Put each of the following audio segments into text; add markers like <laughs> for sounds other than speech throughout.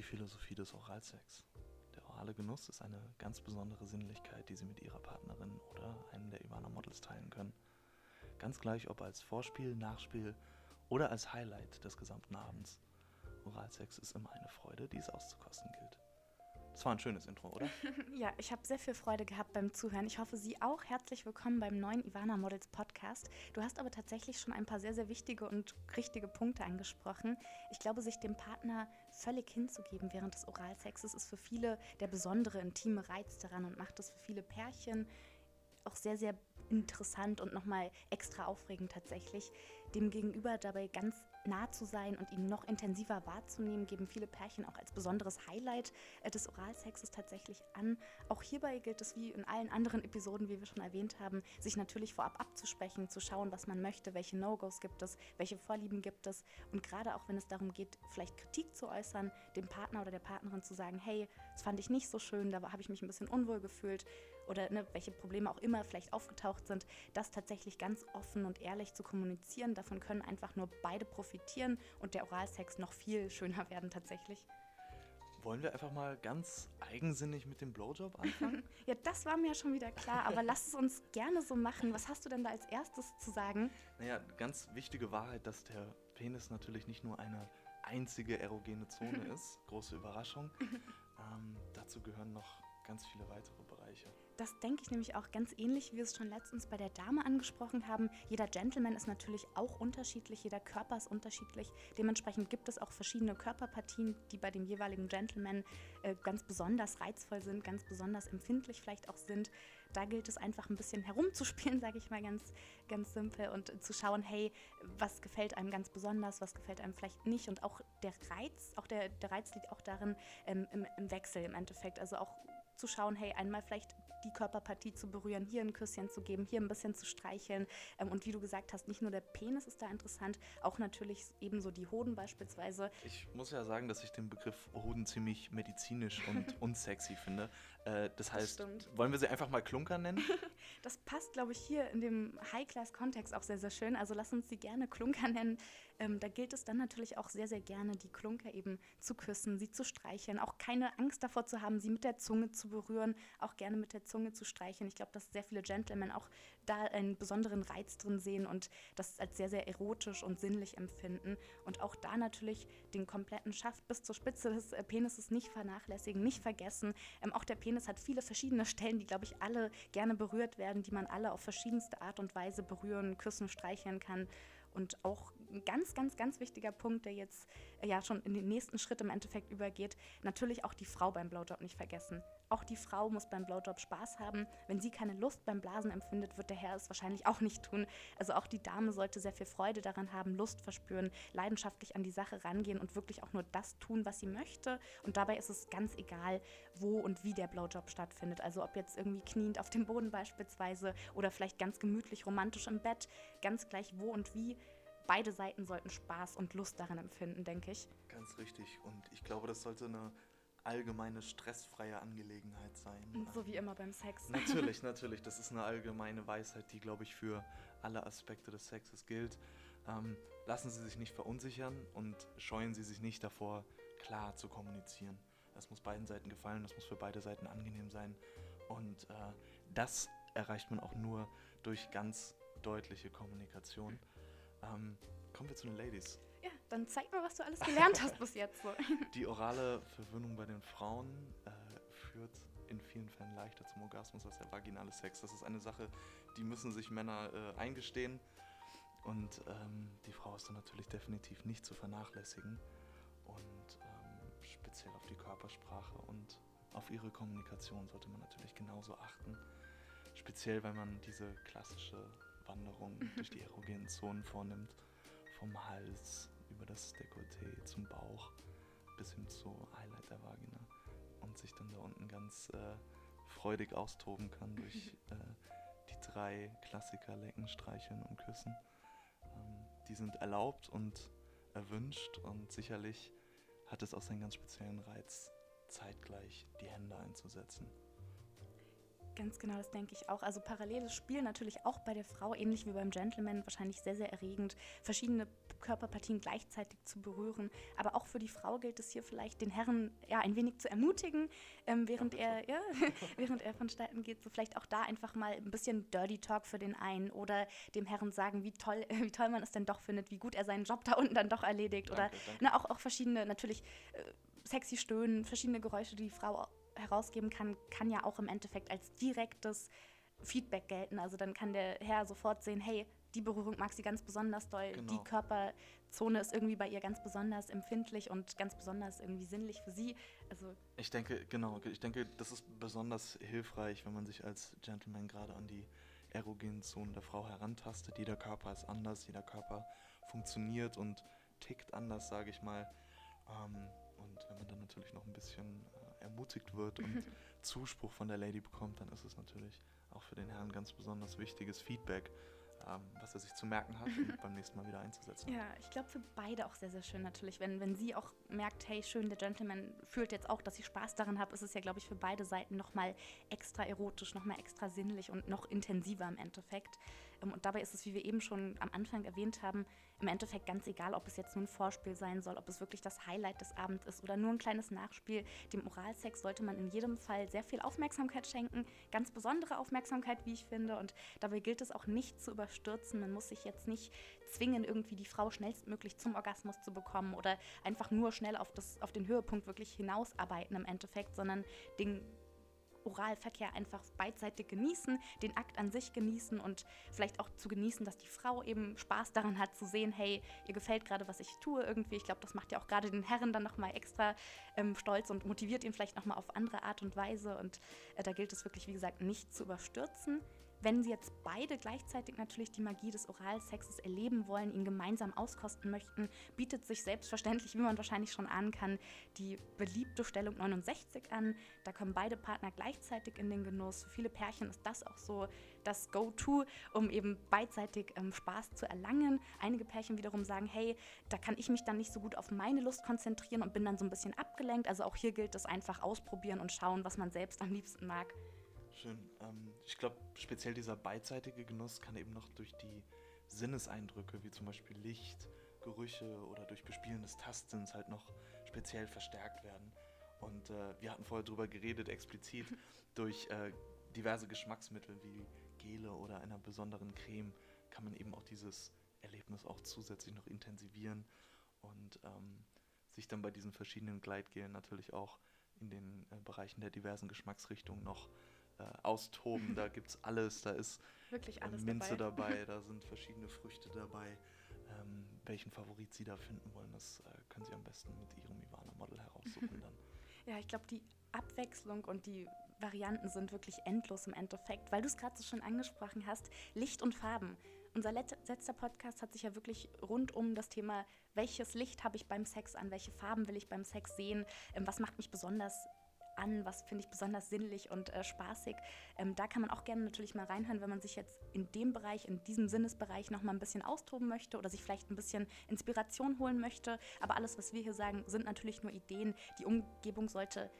die Philosophie des Oralsex. Der orale Genuss ist eine ganz besondere Sinnlichkeit, die Sie mit Ihrer Partnerin oder einem der Ivana Models teilen können. Ganz gleich, ob als Vorspiel, Nachspiel oder als Highlight des gesamten Abends. Oralsex ist immer eine Freude, die es auszukosten gilt. Das war ein schönes Intro, oder? <laughs> ja, ich habe sehr viel Freude gehabt beim Zuhören. Ich hoffe, Sie auch. Herzlich willkommen beim neuen Ivana Models Podcast. Du hast aber tatsächlich schon ein paar sehr, sehr wichtige und richtige Punkte angesprochen. Ich glaube, sich dem Partner völlig hinzugeben während des Oralsexes ist für viele der besondere intime Reiz daran und macht es für viele Pärchen auch sehr, sehr interessant und nochmal extra aufregend tatsächlich. Dem Gegenüber dabei ganz nah zu sein und ihn noch intensiver wahrzunehmen, geben viele Pärchen auch als besonderes Highlight äh, des Oralsexes tatsächlich an. Auch hierbei gilt es wie in allen anderen Episoden, wie wir schon erwähnt haben, sich natürlich vorab abzusprechen, zu schauen, was man möchte, welche No-Gos gibt es, welche Vorlieben gibt es und gerade auch wenn es darum geht, vielleicht Kritik zu äußern, dem Partner oder der Partnerin zu sagen, hey, das fand ich nicht so schön, da habe ich mich ein bisschen unwohl gefühlt oder ne, welche Probleme auch immer vielleicht aufgetaucht sind, das tatsächlich ganz offen und ehrlich zu kommunizieren. Davon können einfach nur beide profitieren und der Oralsex noch viel schöner werden tatsächlich. Wollen wir einfach mal ganz eigensinnig mit dem Blowjob anfangen? <laughs> ja, das war mir schon wieder klar, aber lass es uns gerne so machen. Was hast du denn da als erstes zu sagen? Naja, ganz wichtige Wahrheit, dass der Penis natürlich nicht nur eine einzige erogene Zone <laughs> ist. Große Überraschung. <laughs> ähm, dazu gehören noch ganz viele weitere Bereiche. Das denke ich nämlich auch ganz ähnlich, wie wir es schon letztens bei der Dame angesprochen haben. Jeder Gentleman ist natürlich auch unterschiedlich, jeder Körper ist unterschiedlich. Dementsprechend gibt es auch verschiedene Körperpartien, die bei dem jeweiligen Gentleman äh, ganz besonders reizvoll sind, ganz besonders empfindlich vielleicht auch sind. Da gilt es einfach ein bisschen herumzuspielen, <laughs> sage ich mal ganz, ganz simpel und zu schauen, hey, was gefällt einem ganz besonders, was gefällt einem vielleicht nicht. Und auch der Reiz, auch der, der Reiz liegt auch darin ähm, im, im Wechsel im Endeffekt. Also auch zu schauen, hey, einmal vielleicht die Körperpartie zu berühren, hier ein Küsschen zu geben, hier ein bisschen zu streicheln. Ähm, und wie du gesagt hast, nicht nur der Penis ist da interessant, auch natürlich ebenso die Hoden beispielsweise. Ich muss ja sagen, dass ich den Begriff Hoden ziemlich medizinisch und <laughs> unsexy finde. Äh, das heißt, das wollen wir sie einfach mal Klunker nennen? <laughs> das passt, glaube ich, hier in dem High-Class-Kontext auch sehr, sehr schön. Also lass uns sie gerne Klunker nennen. Ähm, da gilt es dann natürlich auch sehr, sehr gerne, die Klunker eben zu küssen, sie zu streicheln, auch keine Angst davor zu haben, sie mit der Zunge zu berühren, auch gerne mit der Zunge zu streicheln. Ich glaube, dass sehr viele Gentlemen auch da einen besonderen Reiz drin sehen und das als sehr, sehr erotisch und sinnlich empfinden. Und auch da natürlich den kompletten Schaft bis zur Spitze des äh, Penises nicht vernachlässigen, nicht vergessen. Ähm, auch der Penis hat viele verschiedene Stellen, die, glaube ich, alle gerne berührt werden, die man alle auf verschiedenste Art und Weise berühren, küssen, streicheln kann. Und auch ein ganz, ganz, ganz wichtiger Punkt, der jetzt äh, ja schon in den nächsten Schritt im Endeffekt übergeht, natürlich auch die Frau beim Blowjob nicht vergessen. Auch die Frau muss beim Blowjob Spaß haben. Wenn sie keine Lust beim Blasen empfindet, wird der Herr es wahrscheinlich auch nicht tun. Also auch die Dame sollte sehr viel Freude daran haben, Lust verspüren, leidenschaftlich an die Sache rangehen und wirklich auch nur das tun, was sie möchte. Und dabei ist es ganz egal, wo und wie der Blowjob stattfindet. Also ob jetzt irgendwie kniend auf dem Boden beispielsweise oder vielleicht ganz gemütlich romantisch im Bett, ganz gleich wo und wie beide Seiten sollten Spaß und Lust daran empfinden, denke ich. Ganz richtig. Und ich glaube, das sollte eine allgemeine stressfreie Angelegenheit sein. So wie immer beim Sex. <laughs> Natürlich, natürlich. Das ist eine allgemeine Weisheit, die, glaube ich, für alle Aspekte des Sexes gilt. Ähm, lassen Sie sich nicht verunsichern und scheuen Sie sich nicht davor, klar zu kommunizieren. Das muss beiden Seiten gefallen, das muss für beide Seiten angenehm sein. Und äh, das erreicht man auch nur durch ganz deutliche Kommunikation. Ähm, kommen wir zu den Ladies. Ja, dann zeig mal, was du alles gelernt hast bis jetzt. So. <laughs> Die orale Verwöhnung bei den Frauen äh, führt in vielen Fällen leichter zum Orgasmus als der vaginale Sex. Das ist eine Sache, die müssen sich Männer äh, eingestehen. Und ähm, die Frau ist dann natürlich definitiv nicht zu vernachlässigen. Und ähm, speziell auf die Körpersprache und auf ihre Kommunikation sollte man natürlich genauso achten. Speziell, wenn man diese klassische Wanderung durch die erogenen Zonen vornimmt vom Hals über das Dekolleté zum Bauch bis hin zu Highlight der Vagina und sich dann da unten ganz äh, freudig austoben kann durch <laughs> äh, die drei Klassiker Lecken, Streicheln und Küssen. Ähm, die sind erlaubt und erwünscht und sicherlich hat es auch seinen ganz speziellen Reiz, zeitgleich die Hände einzusetzen. Ganz genau, das denke ich auch. Also paralleles Spiel natürlich auch bei der Frau, ähnlich wie beim Gentleman, wahrscheinlich sehr, sehr erregend. Verschiedene Körperpartien gleichzeitig zu berühren. Aber auch für die Frau gilt es hier vielleicht, den Herren ja ein wenig zu ermutigen, ähm, während, er, ja, <laughs> während er vonstatten geht. So vielleicht auch da einfach mal ein bisschen Dirty Talk für den einen oder dem Herren sagen, wie toll, <laughs> wie toll man es denn doch findet, wie gut er seinen Job da unten dann doch erledigt. Danke, oder danke. Ne, auch, auch verschiedene, natürlich äh, sexy Stöhnen, verschiedene Geräusche, die die Frau herausgeben kann, kann ja auch im Endeffekt als direktes Feedback gelten. Also dann kann der Herr sofort sehen, hey, die Berührung mag sie ganz besonders doll, genau. die Körperzone ist irgendwie bei ihr ganz besonders empfindlich und ganz besonders irgendwie sinnlich für sie. Also ich denke, genau, ich denke, das ist besonders hilfreich, wenn man sich als Gentleman gerade an die erogenen Zonen der Frau herantastet. Jeder Körper ist anders, jeder Körper funktioniert und tickt anders, sage ich mal. Ähm, und wenn man dann natürlich noch ein bisschen ermutigt wird und Zuspruch von der Lady bekommt, dann ist es natürlich auch für den Herrn ganz besonders wichtiges Feedback, ähm, was er sich zu merken hat und beim nächsten Mal wieder einzusetzen. Ja, ich glaube für beide auch sehr, sehr schön natürlich. Wenn, wenn sie auch merkt, hey, schön, der Gentleman fühlt jetzt auch, dass ich Spaß daran habe, ist es ja, glaube ich, für beide Seiten nochmal extra erotisch, nochmal extra sinnlich und noch intensiver im Endeffekt. Ähm, und dabei ist es, wie wir eben schon am Anfang erwähnt haben, im Endeffekt ganz egal, ob es jetzt nur ein Vorspiel sein soll, ob es wirklich das Highlight des Abends ist oder nur ein kleines Nachspiel. Dem Oralsex sollte man in jedem Fall sehr viel Aufmerksamkeit schenken, ganz besondere Aufmerksamkeit, wie ich finde. Und dabei gilt es auch nicht zu überstürzen. Man muss sich jetzt nicht zwingen, irgendwie die Frau schnellstmöglich zum Orgasmus zu bekommen oder einfach nur schnell auf, das, auf den Höhepunkt wirklich hinausarbeiten im Endeffekt, sondern den Oralverkehr einfach beidseitig genießen, den Akt an sich genießen und vielleicht auch zu genießen, dass die Frau eben Spaß daran hat zu sehen, hey, ihr gefällt gerade, was ich tue irgendwie. Ich glaube, das macht ja auch gerade den Herren dann nochmal extra ähm, stolz und motiviert ihn vielleicht nochmal auf andere Art und Weise. Und äh, da gilt es wirklich, wie gesagt, nicht zu überstürzen. Wenn sie jetzt beide gleichzeitig natürlich die Magie des Oralsexes erleben wollen, ihn gemeinsam auskosten möchten, bietet sich selbstverständlich, wie man wahrscheinlich schon ahnen kann, die beliebte Stellung 69 an. Da kommen beide Partner gleichzeitig in den Genuss. Für viele Pärchen ist das auch so das Go-To, um eben beidseitig ähm, Spaß zu erlangen. Einige Pärchen wiederum sagen, hey, da kann ich mich dann nicht so gut auf meine Lust konzentrieren und bin dann so ein bisschen abgelenkt. Also auch hier gilt es einfach ausprobieren und schauen, was man selbst am liebsten mag. Schön. Ähm, ich glaube, speziell dieser beidseitige Genuss kann eben noch durch die Sinneseindrücke, wie zum Beispiel Licht, Gerüche oder durch Bespielen des Tastsinns halt noch speziell verstärkt werden. Und äh, wir hatten vorher darüber geredet, explizit <laughs> durch äh, diverse Geschmacksmittel wie Gele oder einer besonderen Creme kann man eben auch dieses Erlebnis auch zusätzlich noch intensivieren und ähm, sich dann bei diesen verschiedenen Gleitgelen natürlich auch in den äh, Bereichen der diversen Geschmacksrichtungen noch äh, austoben. Da <laughs> gibt es alles. Da ist Wirklich alles äh, Minze dabei. dabei. <laughs> da sind verschiedene Früchte dabei. Ähm, welchen Favorit Sie da finden wollen, das äh, können Sie am besten mit Ihrem Ivana-Model heraussuchen <laughs> dann. Ja, ich glaube, die Abwechslung und die Varianten sind wirklich endlos im Endeffekt, weil du es gerade so schon angesprochen hast, Licht und Farben. Unser letzter Podcast hat sich ja wirklich rund um das Thema, welches Licht habe ich beim Sex an, welche Farben will ich beim Sex sehen, ähm, was macht mich besonders an, was finde ich besonders sinnlich und äh, spaßig. Ähm, da kann man auch gerne natürlich mal reinhören, wenn man sich jetzt in dem Bereich, in diesem Sinnesbereich noch mal ein bisschen austoben möchte oder sich vielleicht ein bisschen Inspiration holen möchte. Aber alles, was wir hier sagen, sind natürlich nur Ideen. Die Umgebung sollte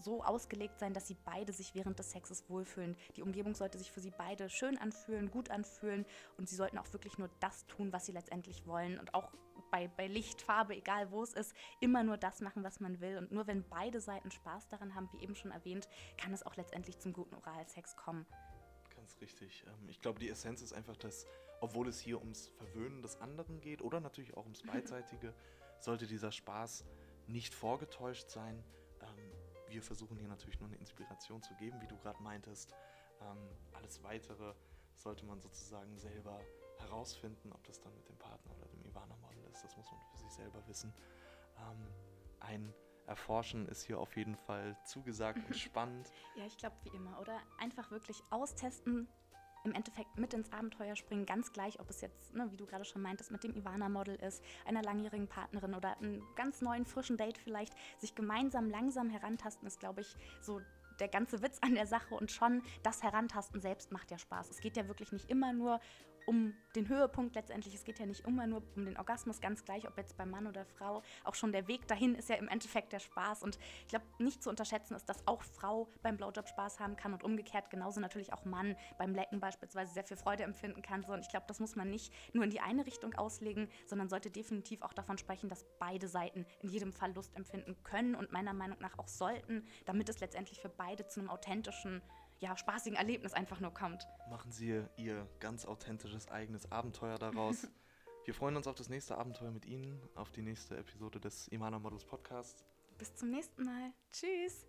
so ausgelegt sein, dass sie beide sich während des Sexes wohlfühlen. Die Umgebung sollte sich für sie beide schön anfühlen, gut anfühlen und sie sollten auch wirklich nur das tun, was sie letztendlich wollen und auch bei, bei Licht, Farbe, egal wo es ist, immer nur das machen, was man will. Und nur wenn beide Seiten Spaß daran haben, wie eben schon erwähnt, kann es auch letztendlich zum guten Oralsex kommen. Ganz richtig. Ähm, ich glaube, die Essenz ist einfach, dass, obwohl es hier ums Verwöhnen des anderen geht oder natürlich auch ums Beidseitige, <laughs> sollte dieser Spaß nicht vorgetäuscht sein. Ähm, wir versuchen hier natürlich nur eine Inspiration zu geben, wie du gerade meintest. Ähm, alles Weitere sollte man sozusagen selber herausfinden, ob das dann mit dem Partner oder dem Ivana-Model ist. Das muss man für sich selber wissen. Ähm, ein Erforschen ist hier auf jeden Fall zugesagt und <laughs> spannend. Ja, ich glaube wie immer, oder? Einfach wirklich austesten, im Endeffekt mit ins Abenteuer springen, ganz gleich, ob es jetzt, ne, wie du gerade schon meintest, mit dem Ivana-Model ist, einer langjährigen Partnerin oder einem ganz neuen, frischen Date vielleicht, sich gemeinsam langsam herantasten, ist, glaube ich, so der ganze Witz an der Sache und schon das Herantasten selbst macht ja Spaß. Es geht ja wirklich nicht immer nur um den Höhepunkt letztendlich. Es geht ja nicht immer nur um den Orgasmus, ganz gleich, ob jetzt beim Mann oder Frau. Auch schon der Weg dahin ist ja im Endeffekt der Spaß. Und ich glaube, nicht zu unterschätzen ist, dass auch Frau beim Blowjob Spaß haben kann und umgekehrt genauso natürlich auch Mann beim Lecken beispielsweise sehr viel Freude empfinden kann. Und ich glaube, das muss man nicht nur in die eine Richtung auslegen, sondern sollte definitiv auch davon sprechen, dass beide Seiten in jedem Fall Lust empfinden können und meiner Meinung nach auch sollten, damit es letztendlich für beide zu einem authentischen ja, spaßigen Erlebnis einfach nur kommt. Machen Sie ihr ganz authentisches eigenes Abenteuer daraus. <laughs> Wir freuen uns auf das nächste Abenteuer mit Ihnen, auf die nächste Episode des Imana Models Podcast. Bis zum nächsten Mal. Tschüss.